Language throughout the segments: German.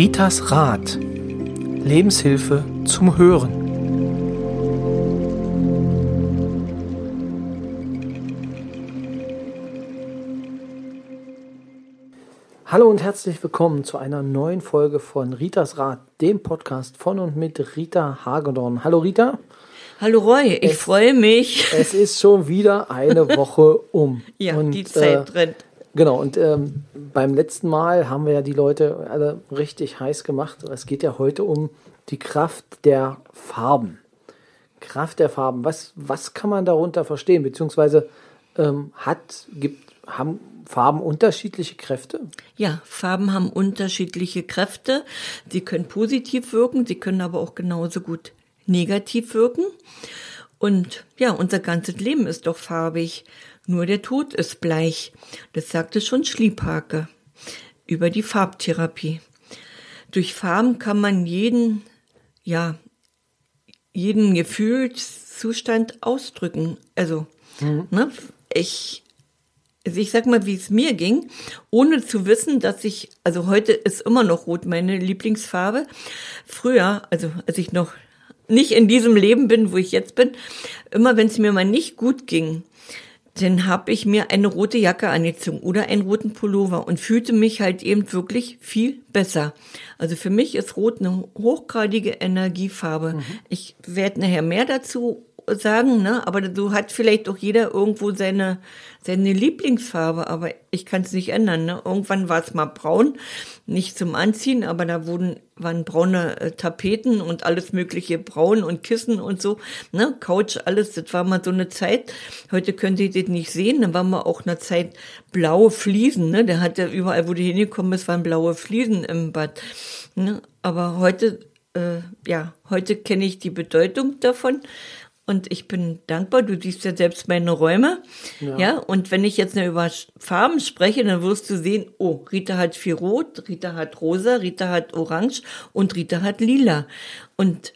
Ritas Rat. Lebenshilfe zum Hören. Hallo und herzlich willkommen zu einer neuen Folge von Ritas Rat, dem Podcast von und mit Rita Hagedorn. Hallo Rita. Hallo Roy, ich freue mich. Es ist schon wieder eine Woche um. Ja, und, die Zeit rennt. Genau, und ähm, beim letzten Mal haben wir ja die Leute alle richtig heiß gemacht. Es geht ja heute um die Kraft der Farben. Kraft der Farben. Was, was kann man darunter verstehen? Beziehungsweise ähm, hat, gibt, haben Farben unterschiedliche Kräfte? Ja, Farben haben unterschiedliche Kräfte. Sie können positiv wirken, sie können aber auch genauso gut negativ wirken. Und ja, unser ganzes Leben ist doch farbig. Nur der Tod ist bleich. Das sagte schon Schliephake über die Farbtherapie. Durch Farben kann man jeden, ja, jeden Gefühlszustand ausdrücken. Also, ne, ich, also ich sag mal, wie es mir ging, ohne zu wissen, dass ich, also heute ist immer noch rot meine Lieblingsfarbe. Früher, also als ich noch nicht in diesem Leben bin, wo ich jetzt bin, immer wenn es mir mal nicht gut ging, dann habe ich mir eine rote Jacke angezogen oder einen roten Pullover und fühlte mich halt eben wirklich viel besser. Also für mich ist Rot eine hochgradige Energiefarbe. Ich werde nachher mehr dazu sagen, ne? aber so hat vielleicht auch jeder irgendwo seine, seine Lieblingsfarbe, aber ich kann es nicht ändern. Ne? Irgendwann war es mal braun, nicht zum Anziehen, aber da wurden, waren braune äh, Tapeten und alles mögliche braun und Kissen und so, ne? Couch, alles, das war mal so eine Zeit. Heute könnt ihr das nicht sehen, dann war mal auch eine Zeit blaue Fliesen, ne? Der hat ja überall, wo du hingekommen bist, waren blaue Fliesen im Bad. Ne? Aber heute, äh, ja, heute kenne ich die Bedeutung davon. Und ich bin dankbar, du siehst ja selbst meine Räume. Ja. und wenn ich jetzt nur über Farben spreche, dann wirst du sehen, oh, Rita hat viel Rot, Rita hat Rosa, Rita hat Orange und Rita hat Lila. Und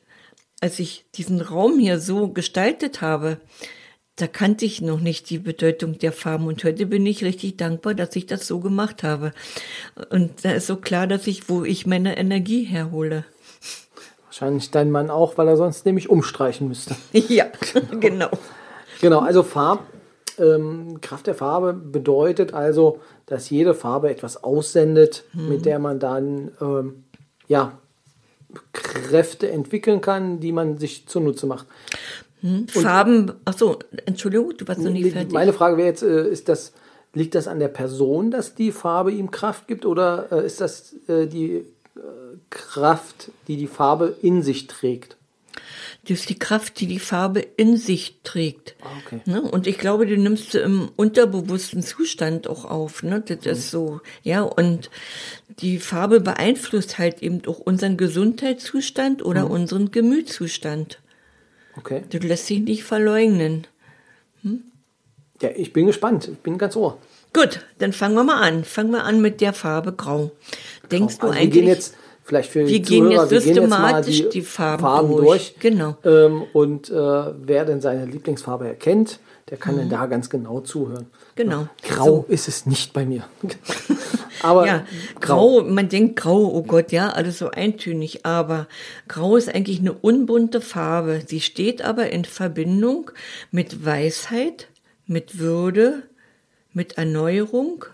als ich diesen Raum hier so gestaltet habe, da kannte ich noch nicht die Bedeutung der Farben und heute bin ich richtig dankbar, dass ich das so gemacht habe. Und da ist so klar, dass ich, wo ich meine Energie herhole. Wahrscheinlich dein Mann auch, weil er sonst nämlich umstreichen müsste. Ja, genau. Genau, also Farb, ähm, Kraft der Farbe bedeutet also, dass jede Farbe etwas aussendet, mit der man dann ähm, ja, Kräfte entwickeln kann, die man sich zunutze macht. Farben, ach so, Entschuldigung, du warst noch nicht fertig. Meine Frage wäre jetzt, äh, ist das, liegt das an der Person, dass die Farbe ihm Kraft gibt oder äh, ist das äh, die Kraft, die die Farbe in sich trägt? Das ist die Kraft, die die Farbe in sich trägt. Ah, okay. Ne? Und ich glaube, die nimmst du im unterbewussten Zustand auch auf. Ne? Das Mhm. ist so, ja. Und die Farbe beeinflusst halt eben auch unseren Gesundheitszustand Mhm. oder unseren Gemütszustand. Okay. Das lässt sich nicht verleugnen. Ja, ich bin gespannt. Ich bin ganz ohr. Gut, dann fangen wir mal an. Fangen wir an mit der Farbe Grau. Denkst du Also wir eigentlich? gehen jetzt vielleicht für wir die gehen Zuhörer, jetzt wir gehen jetzt mal systematisch die, die Farben Farben durch. durch. Genau. Ähm, und äh, wer denn seine Lieblingsfarbe erkennt, der kann dann da ganz genau zuhören. Mhm. Genau. Grau So. ist es nicht bei mir. Aber Ja, grau, man denkt grau, oh Gott, ja, alles so eintönig, aber grau ist eigentlich eine unbunte Farbe. Sie steht aber in Verbindung mit Weisheit, mit Würde, mit Erneuerung.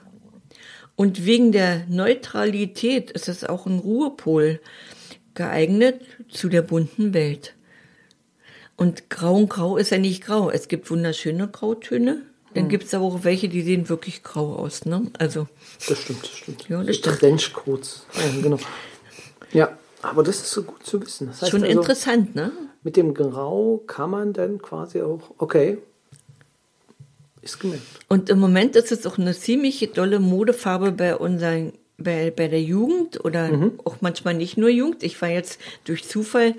Und wegen der Neutralität ist es auch ein Ruhepol geeignet zu der bunten Welt. Und grau und grau ist ja nicht grau. Es gibt wunderschöne Grautöne. Dann gibt es aber auch welche, die sehen wirklich grau aus. Ne? Also Das stimmt, das stimmt. Ja, das stimmt. Trenchcoats. Ja, genau. Ja, aber das ist so gut zu wissen. Das heißt schon also, interessant, ne? mit dem Grau kann man dann quasi auch, okay, ist gemerkt. Und im Moment ist es auch eine ziemlich dolle Modefarbe bei unseren, bei, bei der Jugend oder Mhm. auch manchmal nicht nur Jugend. Ich war jetzt durch Zufall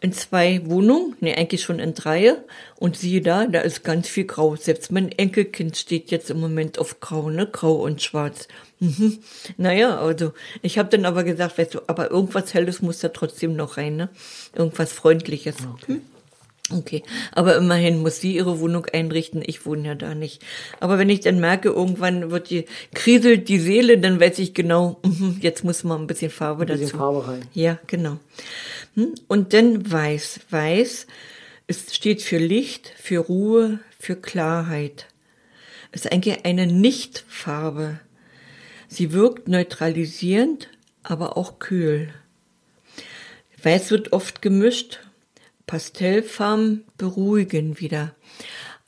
in zwei Wohnungen, nee, eigentlich schon in drei. Und siehe da, da ist ganz viel Grau. Selbst mein Enkelkind steht jetzt im Moment auf Grau, ne? Grau und Schwarz. Mhm. Naja, also ich habe dann aber gesagt, weißt du, aber irgendwas Helles muss da trotzdem noch rein, ne? Irgendwas Freundliches. Hm? Okay, aber immerhin muss sie ihre Wohnung einrichten. Ich wohne ja da nicht. Aber wenn ich dann merke, irgendwann wird die kriselt die Seele, dann weiß ich genau, mhm, jetzt muss man ein bisschen Farbe Ein bisschen dazu. Farbe rein. Ja, genau. Hm? Und dann weiß. Weiß es steht für Licht, für Ruhe, für Klarheit. Es ist eigentlich eine Nichtfarbe. Sie wirkt neutralisierend, aber auch kühl. Weiß wird oft gemischt. Pastellfarben beruhigen wieder.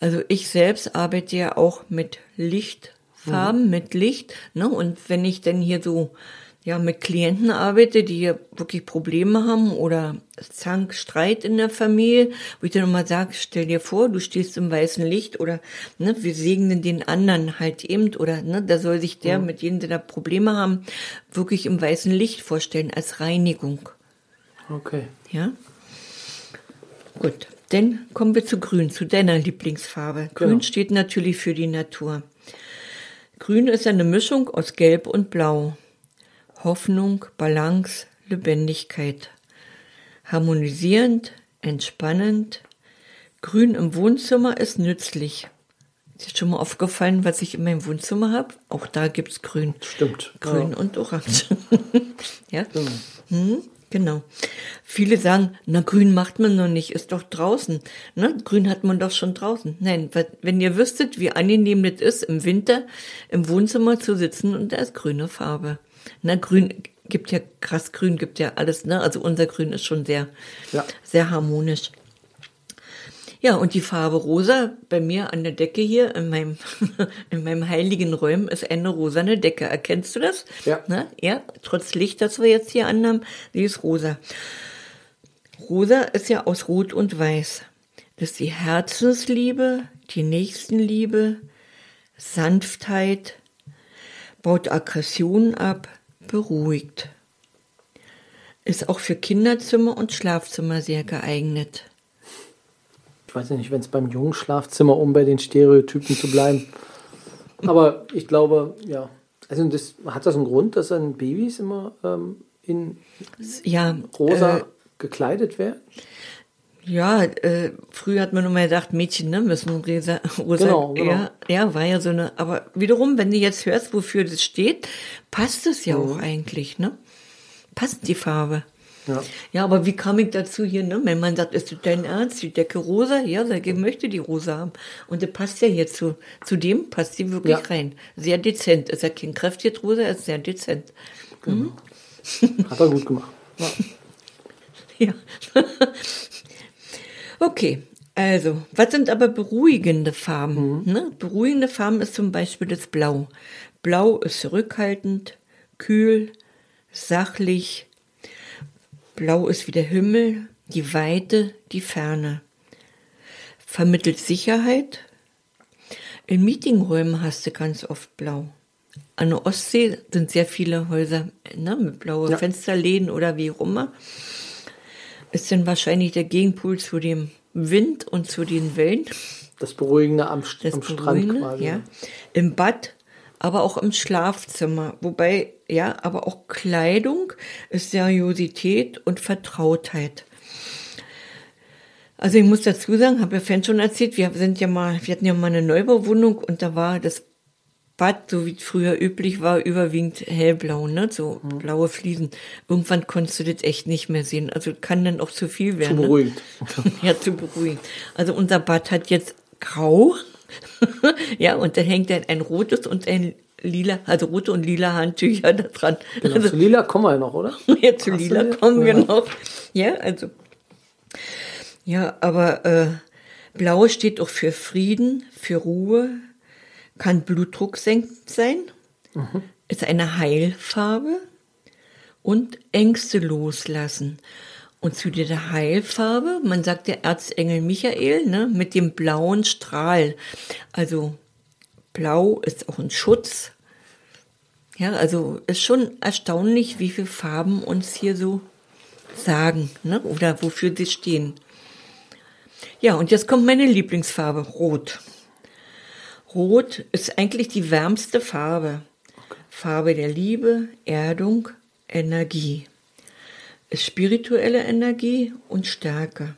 Also ich selbst arbeite ja auch mit Lichtfarben, mit Licht. Ne? Und wenn ich dann hier so ja mit Klienten arbeite, die hier wirklich Probleme haben oder Zank, Streit in der Familie, wo ich dann immer sage, stell dir vor, du stehst im weißen Licht oder ne, wir segnen den anderen halt eben oder ne, da soll sich der, mit denen sie da Probleme haben, wirklich im weißen Licht vorstellen als Reinigung. Okay. Ja? Gut, dann kommen wir zu Grün, zu deiner Lieblingsfarbe. Grün Genau. steht natürlich für die Natur. Grün ist eine Mischung aus Gelb und Blau. Hoffnung, Balance, Lebendigkeit. Harmonisierend, entspannend. Grün im Wohnzimmer ist nützlich. Ist dir schon mal aufgefallen, was ich in meinem Wohnzimmer habe? Auch da gibt's Grün. Stimmt. Grün und Orange. ja? Hm, genau. Viele sagen, na, grün macht man noch nicht, ist doch draußen. Ne? Grün hat man doch schon draußen. Nein, wenn ihr wüsstet, wie angenehm das ist, im Winter im Wohnzimmer zu sitzen und da ist grüne Farbe. Na, grün gibt ja, krass grün gibt ja alles, ne? Also unser Grün ist schon sehr, Ja. sehr harmonisch. Ja, und die Farbe rosa bei mir an der Decke hier in meinem, in meinem heiligen Räumen ist eine rosane Decke. Erkennst du das? Ja. Na, ja, trotz Licht, das wir jetzt hier anhaben, die ist rosa. Rosa ist ja aus Rot und Weiß. Das ist die Herzensliebe, die Nächstenliebe, Sanftheit, baut Aggressionen ab, beruhigt. Ist auch für Kinderzimmer und Schlafzimmer sehr geeignet. Ich weiß nicht, wenn es beim jungen Schlafzimmer, um bei den Stereotypen zu bleiben. Aber ich glaube, ja. Also das, hat das einen Grund, dass dann Babys immer ähm, in Ja, rosa Äh, gekleidet werden? ja, äh, früher hat man immer gedacht, Mädchen ne, müssen rosa, rosa Genau, genau. Ja, ja, war ja so eine, aber wiederum, wenn du jetzt hörst, wofür das steht, passt es ja Mhm. auch eigentlich, ne? Passt die Farbe. Ja. Ja, aber wie kam ich dazu hier, ne? Mein Mann sagt, ist das dein Ernst? Die Decke rosa? Ja, sag ich, möchte die rosa haben. Und das passt ja hier zu, zu dem, passt die wirklich Ja. rein. Sehr dezent. Ist ja kein kräftiges rosa, ist sehr dezent. Hat er gut gemacht. Ja. Ja. okay, also, was sind aber beruhigende Farben? Ne? Beruhigende Farben ist zum Beispiel das Blau. Blau ist zurückhaltend, kühl, sachlich. Blau ist wie der Himmel, die Weite, die Ferne. Vermittelt Sicherheit. In Meetingräumen hast du ganz oft Blau. An der Ostsee sind sehr viele Häuser ne, mit blauen Ja. Fensterläden oder wie auch immer ist dann wahrscheinlich der Gegenpol zu dem Wind und zu den Wellen. Das Beruhigende am, St- Das am Strand Beruhigende, quasi. ja. Im Bad, aber auch im Schlafzimmer. Wobei, ja, aber auch Kleidung ist Seriosität und Vertrautheit. Also ich muss dazu sagen, habe ja vorhin schon erzählt, wir sind ja mal, wir hatten ja mal eine Neubauwohnung und da war das Bad, so wie es früher üblich war, überwiegend hellblau, ne? So Mhm. blaue Fliesen. Irgendwann konntest du das echt nicht mehr sehen. Also kann dann auch zu viel Zu werden. Ne? beruhigend. ja, zu beruhigen. Also unser Bad hat jetzt grau. ja, und da hängt dann ein rotes und ein lila, also rote und lila Handtücher da dran. Genau. Also Zu Lila kommen wir noch, oder? ja, zu Hast lila kommen wir Ja. noch. Ja, also. Ja, aber äh, blau steht auch für Frieden, für Ruhe, kann Blutdruck senkend sein, Mhm. ist eine Heilfarbe und Ängste loslassen. Und zu dieser Heilfarbe, man sagt der Erzengel Michael, ne, mit dem blauen Strahl. Also blau ist auch ein Schutz. Ja, also ist schon erstaunlich, wie viele Farben uns hier so sagen, ne, oder wofür sie stehen. Ja, und jetzt kommt meine Lieblingsfarbe, Rot. Rot ist eigentlich die wärmste Farbe. Farbe der Liebe, Erdung, Energie. Ist spirituelle Energie und Stärke.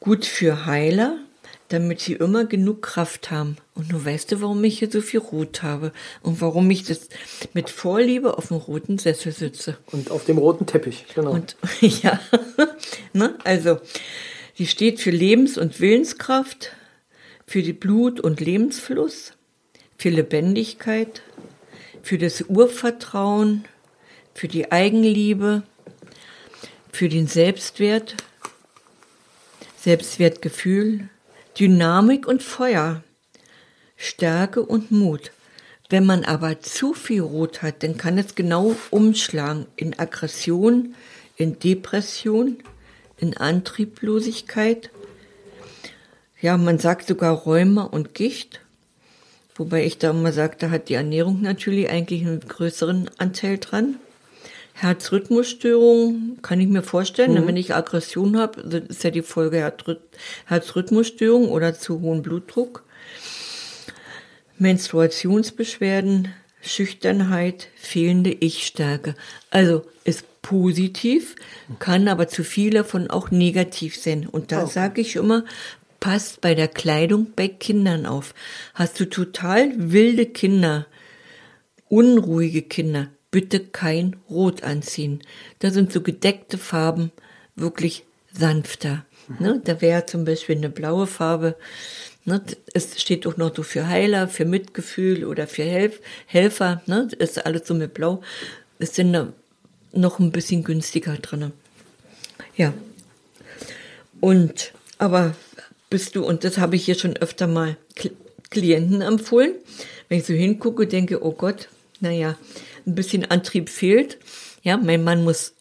gut für Heiler, damit sie immer genug Kraft haben. Und du weißt du, warum ich hier so viel Rot habe und warum ich das mit Vorliebe auf dem roten Sessel sitze. Und auf dem roten Teppich, genau. Und ja, ne? also sie steht für Lebens- und Willenskraft, für die Blut- und Lebensfluss, für Lebendigkeit, für das Urvertrauen, für die Eigenliebe, für den Selbstwert, Selbstwertgefühl, Dynamik und Feuer, Stärke und Mut. Wenn man aber zu viel Rot hat, dann kann es genau umschlagen in Aggression, in Depression, in Antrieblosigkeit. Ja, man sagt sogar Rheuma und Gicht. Wobei ich da immer sage, da hat die Ernährung natürlich eigentlich einen größeren Anteil dran. Herzrhythmusstörungen kann ich mir vorstellen. Mhm. Wenn ich Aggression habe, ist ja die Folge Herzrhythmusstörung oder zu hohen Blutdruck. Menstruationsbeschwerden, Schüchternheit, fehlende Ich-Stärke. Also ist positiv, kann aber zu viel davon auch negativ sein. Und da okay. sage ich immer, passt bei der Kleidung bei Kindern auf. Hast du total wilde Kinder, unruhige Kinder, bitte kein Rot anziehen. Da sind so gedeckte Farben wirklich sanfter. Ne? Da wäre zum Beispiel eine blaue Farbe. Ne? Es steht auch noch so für Heiler, für Mitgefühl oder für Helf Helfer. Ne? Ist alles so mit Blau. Es sind da noch ein bisschen günstiger drin. Ja. Und, aber bist du, und das habe ich hier schon öfter mal Klienten empfohlen, wenn ich so hingucke, denke, oh Gott, naja, ein bisschen Antrieb fehlt. Ja, mein Mann muss,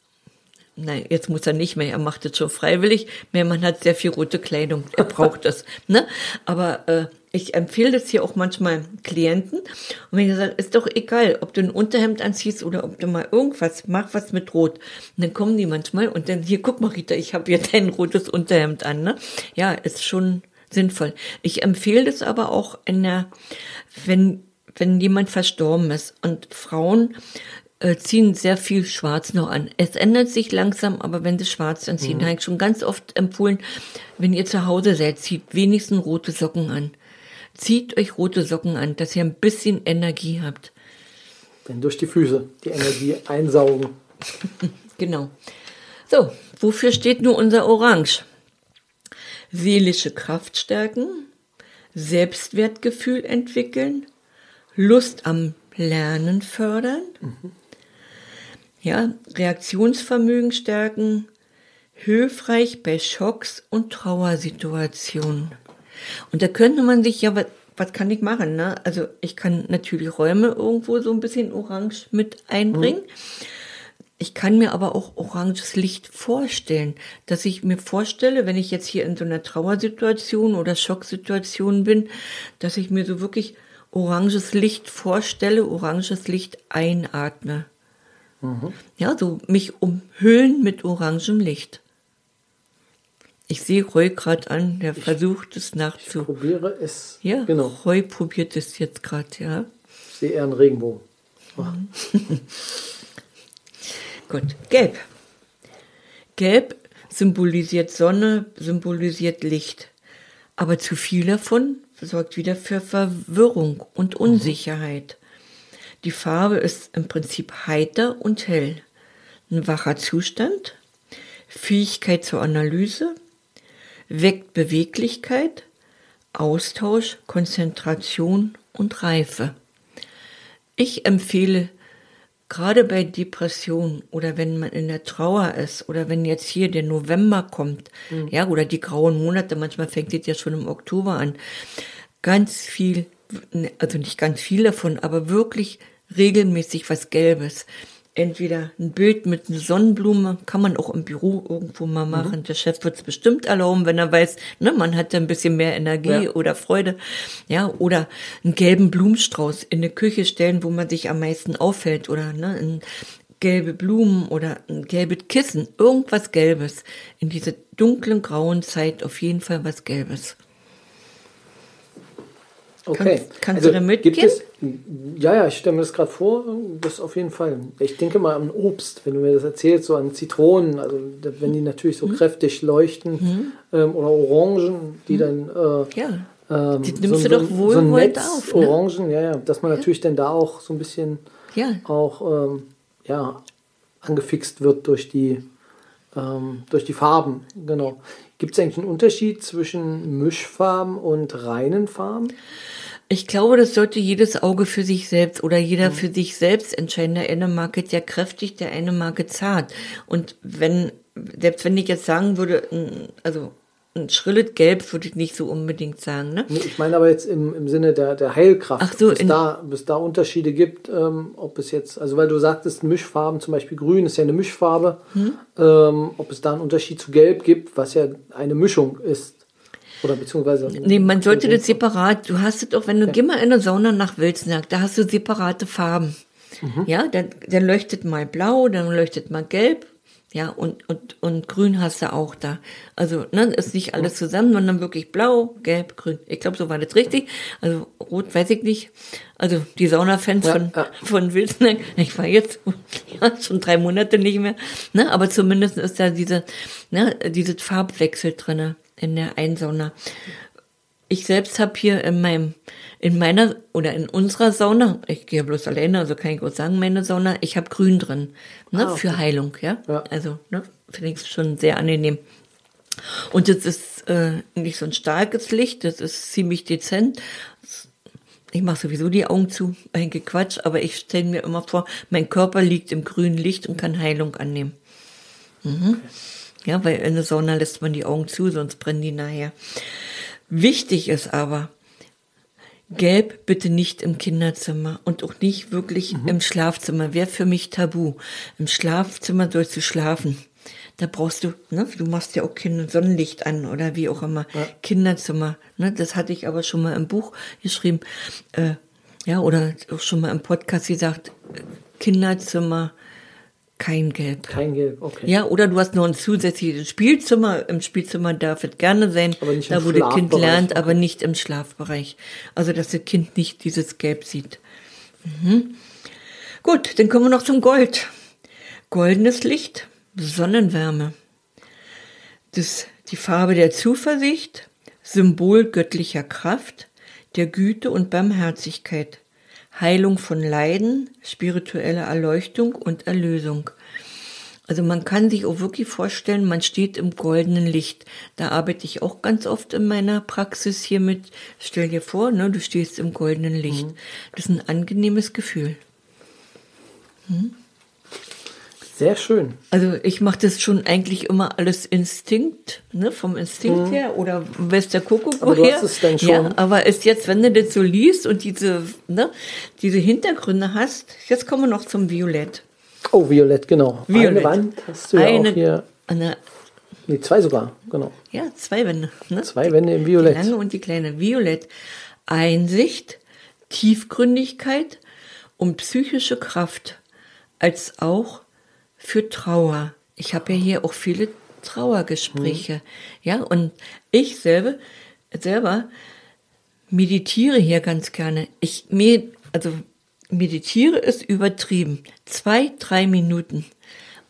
nein, jetzt muss er nicht mehr, er macht es schon freiwillig. Mein Mann hat sehr viel rote Kleidung, er braucht das. Ne? Aber äh, ich empfehle das hier auch manchmal Klienten. Und wenn ich sage, ist doch egal, ob du ein Unterhemd anziehst oder ob du mal irgendwas, mach was mit Rot. Und dann kommen die manchmal und dann, hier, guck mal, Rita, ich habe hier dein rotes Unterhemd an. Ne? Ja, ist schon sinnvoll. Ich empfehle das aber auch in der, wenn wenn jemand verstorben ist. Und Frauen äh, ziehen sehr viel Schwarz noch an. Es ändert sich langsam, aber wenn sie schwarz anziehen, mhm. habe ich schon ganz oft empfohlen, wenn ihr zu Hause seid, zieht wenigstens rote Socken an. Zieht euch rote Socken an, dass ihr ein bisschen Energie habt. Denn durch die Füße die Energie einsaugen. genau. So, wofür steht nur unser Orange? Seelische Kraft stärken, Selbstwertgefühl entwickeln, Lust am Lernen fördern, mhm. ja, Reaktionsvermögen stärken, hilfreich bei Schocks und Trauersituationen. Und da könnte man sich ja, was, was kann ich machen? Ne? Also ich kann natürlich Räume irgendwo so ein bisschen orange mit einbringen. Mhm. Ich kann mir aber auch oranges Licht vorstellen, dass ich mir vorstelle, wenn ich jetzt hier in so einer Trauersituation oder Schocksituation bin, dass ich mir so wirklich oranges Licht vorstelle, oranges Licht einatme. Mhm. Ja, so mich umhüllen mit orangem Licht. Ich sehe Roy gerade an, der ich, versucht es nachzu. Ich probiere es. Ja, genau. Roy probiert es jetzt gerade, ja. Ich sehe eher einen Regenbogen. Oh. Gut, gelb. Gelb symbolisiert Sonne, symbolisiert Licht. Aber zu viel davon sorgt wieder für Verwirrung und. Unsicherheit. Die Farbe ist im Prinzip heiter und hell. Ein wacher Zustand, Fähigkeit zur Analyse, weckt Beweglichkeit, Austausch, Konzentration und Reife. Ich empfehle gerade bei Depressionen oder wenn man in der Trauer ist oder wenn jetzt hier der November kommt, mhm. ja, oder die grauen Monate, manchmal fängt es ja schon im Oktober an, ganz viel, also nicht ganz viel davon, aber wirklich regelmäßig was Gelbes. Entweder ein Bild mit einer Sonnenblume, kann man auch im Büro irgendwo mal mhm. machen. Mhm. Der Chef wird es bestimmt erlauben, wenn er weiß, ne, man hat da ein bisschen mehr Energie ja. oder Freude. Ja, oder einen gelben Blumenstrauß in eine Küche stellen, wo man sich am meisten auffällt. Oder ne, ein gelbe Blumen oder ein gelbes Kissen, irgendwas Gelbes. In dieser dunklen, grauen Zeit auf jeden Fall was Gelbes. Okay. Kannst, kannst also du da mitgehen? Gibt es, ja, ja, ich stelle mir das gerade vor, das auf jeden Fall. Ich denke mal an Obst, wenn du mir das erzählst, so an Zitronen, also wenn die natürlich so mhm. kräftig leuchten, mhm. ähm, oder Orangen, die mhm. dann. Äh, ja. Ähm, die nimmst so, du doch wohlwollend so auf. Ne? Orangen, ja, ja, dass man ja. natürlich dann da auch so ein bisschen ja. auch ähm, ja, angefixt wird durch die, ähm, durch die Farben. Genau. Gibt es eigentlich einen Unterschied zwischen Mischfarben und reinen Farben? Ich glaube, das sollte jedes Auge für sich selbst oder jeder mhm. für sich selbst entscheiden. Der eine mag es ja kräftig, der eine mag es zart. Und wenn, selbst wenn ich jetzt sagen würde, also ein schrilles Gelb würde ich nicht so unbedingt sagen. Ne? Ich meine aber jetzt im, im Sinne der, der Heilkraft, Ach so, bis, da, bis da Unterschiede gibt, ähm, ob es jetzt, also weil du sagtest, Mischfarben, zum Beispiel Grün ist ja eine Mischfarbe, hm? ähm, ob es da einen Unterschied zu Gelb gibt, was ja eine Mischung ist. Oder beziehungsweise. Nee, man sollte das separat, du hast es doch, wenn du, ja. geh mal in eine Sauna nach Wilsnack, da hast du separate Farben. Mhm. Ja, dann, dann leuchtet mal blau, dann leuchtet mal gelb, ja, und, und, und grün hast du auch da. Also, ne, ist nicht alles zusammen, sondern wirklich blau, gelb, grün. Ich glaube, so war das richtig. Also, rot weiß ich nicht. Also, die Saunafans ja, von, ja. von Wilsnack, ich war jetzt ja, schon drei Monate nicht mehr, ne, aber zumindest ist da diese, ne, dieses Farbwechsel drinne in der Einsauna. Ich selbst habe hier in meinem, in meiner oder in unserer Sauna, ich gehe bloß alleine, also kann ich gut sagen, meine Sauna, ich habe Grün drin, ne, ah, okay. für Heilung, ja. ja. Also, ne, finde ich schon sehr angenehm. Und das ist äh, nicht so ein starkes Licht, das ist ziemlich dezent. Ich mache sowieso die Augen zu, ein Quatsch, aber ich stelle mir immer vor, mein Körper liegt im grünen Licht und kann Heilung annehmen. Mhm. Ja, weil in der Sauna lässt man die Augen zu, sonst brennen die nachher. Wichtig ist aber, Gelb bitte nicht im Kinderzimmer und auch nicht wirklich mhm. im Schlafzimmer. Wäre für mich tabu. Im Schlafzimmer sollst du schlafen. Da brauchst du, ne, du machst ja auch kein Sonnenlicht an oder wie auch immer. Ja. Kinderzimmer, ne, das hatte ich aber schon mal im Buch geschrieben, äh, ja, oder auch schon mal im Podcast gesagt, Kinderzimmer, kein Gelb. Kein Gelb, okay. Ja, oder du hast noch ein zusätzliches Spielzimmer. Im Spielzimmer darf es gerne sein, aber nicht da wo das Kind lernt, okay. aber nicht im Schlafbereich. Also, dass das Kind nicht dieses Gelb sieht. Mhm. Gut, dann kommen wir noch zum Gold. Goldenes Licht, Sonnenwärme. Das, die Farbe der Zuversicht, Symbol göttlicher Kraft, der Güte und Barmherzigkeit. Heilung von Leiden, spirituelle Erleuchtung und Erlösung. Also man kann sich auch wirklich vorstellen, man steht im goldenen Licht. Da arbeite ich auch ganz oft in meiner Praxis hier mit. Stell dir vor, ne, du stehst im goldenen Licht. Mhm. Das ist ein angenehmes Gefühl. Hm? Sehr schön. Also ich mache das schon eigentlich immer alles Instinkt, ne, vom Instinkt mhm. her oder weiß der Kuckuck aber woher. Du hast es dann schon. Ja, aber ist jetzt, wenn du das so liest und diese, ne, diese Hintergründe hast, jetzt kommen wir noch zum Violett. Oh, Violett, genau. Violett. Eine Wand hast du eine, ja auch hier. Eine, nee, zwei sogar, genau. Ja, zwei Wände. Ne? Zwei Wände im Violett. Die lange und die kleine. Violett. Einsicht, Tiefgründigkeit und psychische Kraft, als auch für Trauer. Ich habe ja hier auch viele Trauergespräche. Mhm. Ja, und ich selber, selber meditiere hier ganz gerne. Ich mir, also meditiere ist übertrieben. Zwei, drei Minuten.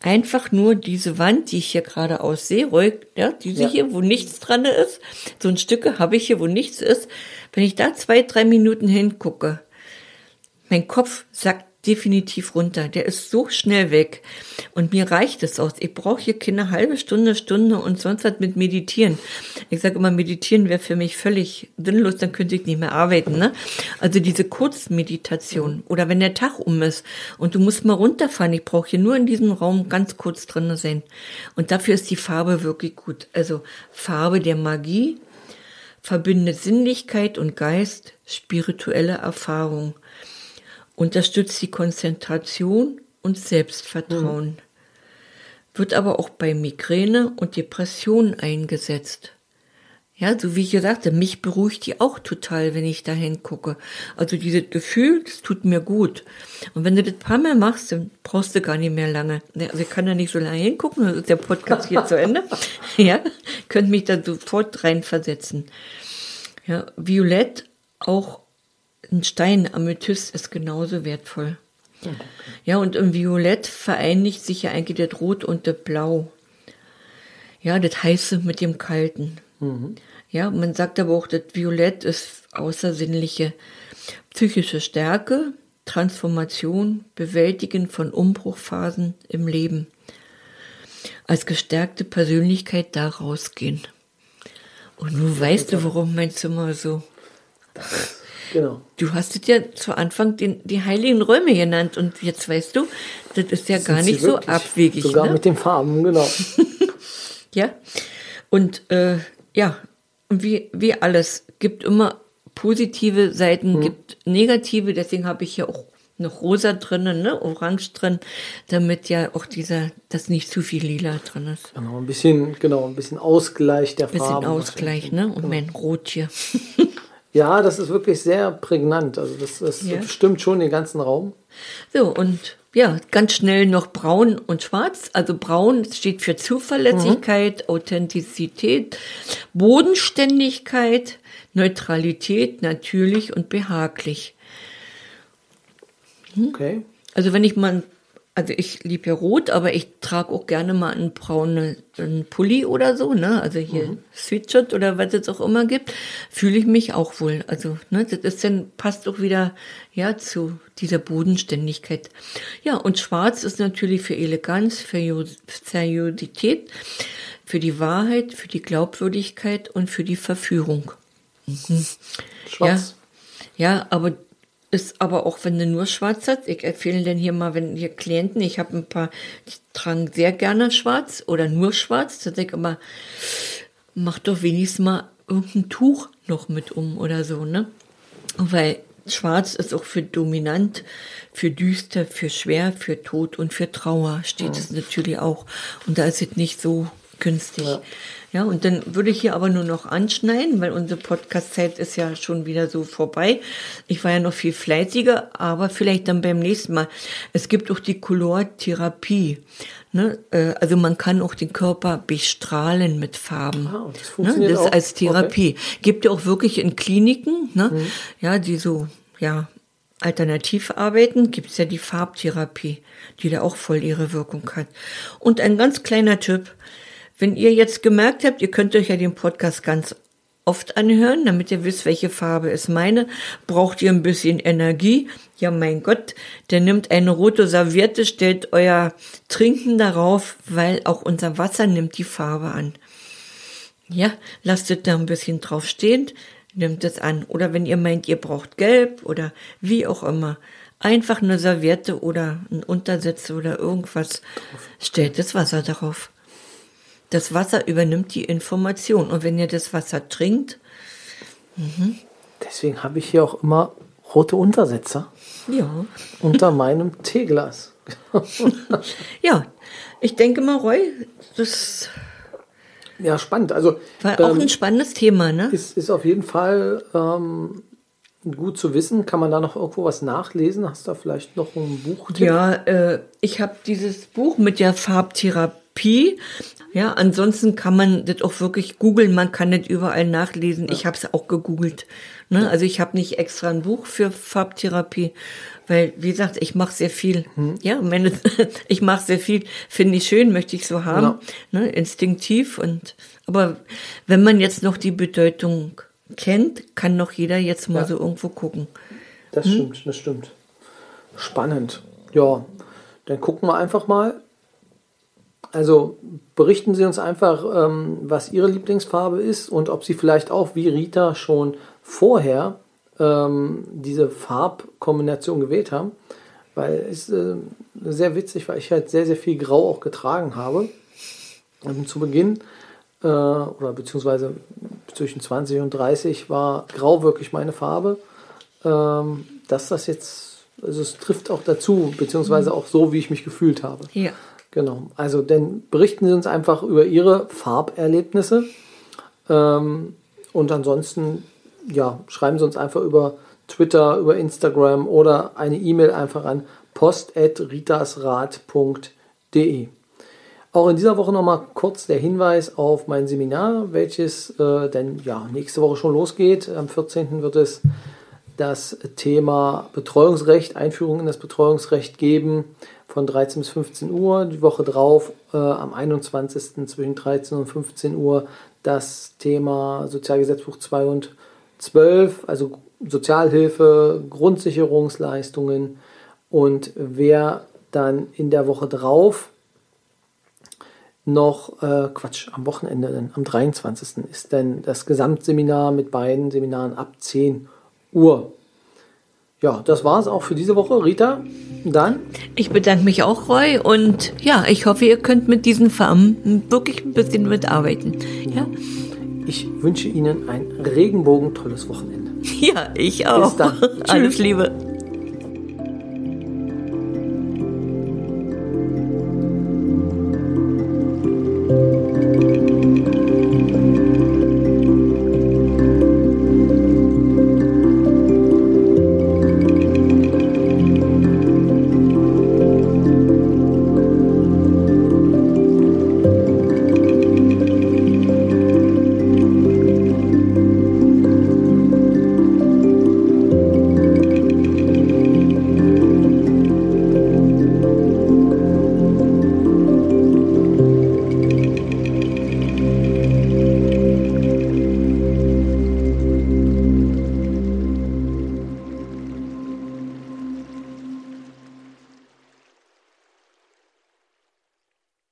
Einfach nur diese Wand, die ich hier gerade aussehe, ruhig, ja, diese ja. hier, wo nichts dran ist. So ein Stücke habe ich hier, wo nichts ist. Wenn ich da zwei, drei Minuten hingucke, mein Kopf sagt definitiv runter. Der ist so schnell weg. Und mir reicht es aus. Ich brauche hier keine halbe Stunde, Stunde und sonst was mit Meditieren. Ich sage immer, Meditieren wäre für mich völlig sinnlos, dann könnte ich nicht mehr arbeiten. Ne? Also diese Kurzmeditation oder wenn der Tag um ist und du musst mal runterfahren. Ich brauche hier nur in diesem Raum ganz kurz drin sein. Und dafür ist die Farbe wirklich gut. Also Farbe der Magie verbindet Sinnlichkeit und Geist, spirituelle Erfahrung unterstützt die Konzentration und Selbstvertrauen, mhm. wird aber auch bei Migräne und Depression eingesetzt. Ja, so wie ich gesagt habe, mich beruhigt die auch total, wenn ich da hingucke. Also dieses Gefühl, das tut mir gut. Und wenn du das paar Mal machst, dann brauchst du gar nicht mehr lange. Also ich kann da nicht so lange hingucken, dann ist der Podcast hier zu Ende. Ja, könnt mich da sofort reinversetzen. Ja, Violett auch ein Stein, Amethyst, ist genauso wertvoll. Ja, und im Violett vereinigt sich ja eigentlich das Rot und das Blau. Ja, das Heiße mit dem Kalten. Mhm. Ja, man sagt aber auch, das Violett ist außersinnliche psychische Stärke, Transformation, Bewältigen von Umbruchphasen im Leben. Als gestärkte Persönlichkeit da rausgehen. Und nun weißt du, warum mein Zimmer so. Genau. Du hast es ja zu Anfang den, die heiligen Räume genannt und jetzt weißt du, das ist ja Sind gar nicht so abwegig. Sogar ne? mit den Farben, genau. Ja. Und äh, ja, wie, wie alles, gibt immer positive Seiten, gibt negative, deswegen habe ich ja auch noch rosa drinnen, ne, orange drin, damit ja auch dieser, dass nicht zu viel lila drin ist. genau. Ein bisschen, genau, ein bisschen Ausgleich der Bisschen Farben. Ausgleich, ne? Und mein Rot hier. Ja, das ist wirklich sehr prägnant. Also das, das Ja. bestimmt schon den ganzen Raum. So, und ja, ganz schnell noch braun und schwarz. Also braun steht für Zuverlässigkeit, Authentizität, Bodenständigkeit, Neutralität, natürlich und behaglich. Okay. Also wenn ich mal, also ich liebe ja rot, aber ich trage auch gerne mal einen braunen einen Pulli oder so, ne? Also hier Sweatshirt oder was es auch immer gibt, fühle ich mich auch wohl. Also, ne, das ist dann, passt auch wieder, ja, zu dieser Bodenständigkeit. Ja, und schwarz ist natürlich für Eleganz, für Seriosität, für die Wahrheit, für die Glaubwürdigkeit und für die Verführung. Schwarz. Ja, ja, aber ist aber auch, wenn du nur schwarz hast, ich empfehle denn hier mal, wenn hier Klienten, ich habe ein paar, die tragen sehr gerne schwarz oder nur schwarz, da denke ich immer, mach doch wenigstens mal irgendein Tuch noch mit um oder so, ne? Weil schwarz ist auch für dominant, für düster, für schwer, für Tod und für Trauer steht es natürlich auch. Und da ist es nicht so günstig. Ja. Ja, und dann würde ich hier aber nur noch anschneiden, weil unsere Podcast-Zeit ist ja schon wieder so vorbei. Ich war ja noch viel fleißiger, aber vielleicht dann beim nächsten Mal. Es gibt auch die Colortherapie. Ne? Äh, Also man kann auch den Körper bestrahlen mit Farben. Ah, das ne? funktioniert Das auch? als Therapie. Gibt ja auch wirklich in Kliniken, ne? ja, die so, ja, alternativ arbeiten, gibt's ja die Farbtherapie, die da auch voll ihre Wirkung hat. Und ein ganz kleiner Tipp, wenn ihr jetzt gemerkt habt, ihr könnt euch ja den Podcast ganz oft anhören, damit ihr wisst, welche Farbe ist meine, braucht ihr ein bisschen Energie. Ja, mein Gott, der nimmt eine rote Serviette, stellt euer Trinken darauf, weil auch unser Wasser nimmt die Farbe an. Ja, lasst es da ein bisschen drauf stehen, nimmt es an. Oder wenn ihr meint, ihr braucht Gelb oder wie auch immer, einfach eine Serviette oder ein Untersetz oder irgendwas, stellt das Wasser darauf. Das Wasser übernimmt die Information. Und wenn ihr das Wasser trinkt, Deswegen habe ich hier auch immer rote Untersetzer ja, unter meinem Teeglas. ja, ich denke mal, Roy, das Ja, spannend. Also war auch ähm, ein spannendes Thema, ne? ist, ist auf jeden Fall ähm, gut zu wissen. Kann man da noch irgendwo was nachlesen? Hast du da vielleicht noch ein Buch? Ja, äh, ich habe dieses Buch mit der Farbtherapie. Ja, ansonsten kann man das auch wirklich googeln. Man kann das überall nachlesen. Ich habe es auch gegoogelt. Ne? Also ich habe nicht extra ein Buch für Farbtherapie, weil wie gesagt, ich mache sehr viel. Ja, meine, ich mache sehr viel. Finde ich schön, möchte ich so haben. Ne? Instinktiv und aber wenn man jetzt noch die Bedeutung kennt, kann noch jeder jetzt mal Ja. so irgendwo gucken. Das stimmt, das stimmt. Spannend. Ja, dann gucken wir einfach mal. Also berichten Sie uns einfach, ähm, was Ihre Lieblingsfarbe ist und ob Sie vielleicht auch wie Rita schon vorher ähm, diese Farbkombination gewählt haben. Weil es äh, sehr witzig, weil ich halt sehr, sehr viel Grau auch getragen habe. Ähm, zu Beginn äh, oder beziehungsweise zwischen 20 und 30 war Grau wirklich meine Farbe. Ähm, dass das jetzt, also es trifft auch dazu, beziehungsweise auch so, wie ich mich gefühlt habe. Ja. Genau. Also dann berichten Sie uns einfach über Ihre Farberlebnisse. Ähm, und ansonsten, ja, schreiben Sie uns einfach über Twitter, über Instagram oder eine E-Mail einfach an post.ritasrat.de. Auch in dieser Woche nochmal kurz der Hinweis auf mein Seminar, welches äh, denn ja nächste Woche schon losgeht. Am 14. wird es das Thema Betreuungsrecht, Einführung in das Betreuungsrecht geben von 13 bis 15 Uhr. Die Woche drauf, äh, am 21. zwischen 13 und 15 Uhr, das Thema Sozialgesetzbuch 2 und 12, also Sozialhilfe, Grundsicherungsleistungen. Und wer dann in der Woche drauf noch, äh, Quatsch, am Wochenende, dann, am 23. ist dann das Gesamtseminar mit beiden Seminaren ab 10 Uhr. Ja, das war es auch für diese Woche. Rita, dann? Ich bedanke mich auch, Roy. Und ja, ich hoffe, ihr könnt mit diesen Farben wirklich ein bisschen mitarbeiten. Ja. Ich wünsche Ihnen ein regenbogentolles Wochenende. Ja, ich auch. Bis dann. Alles Liebe.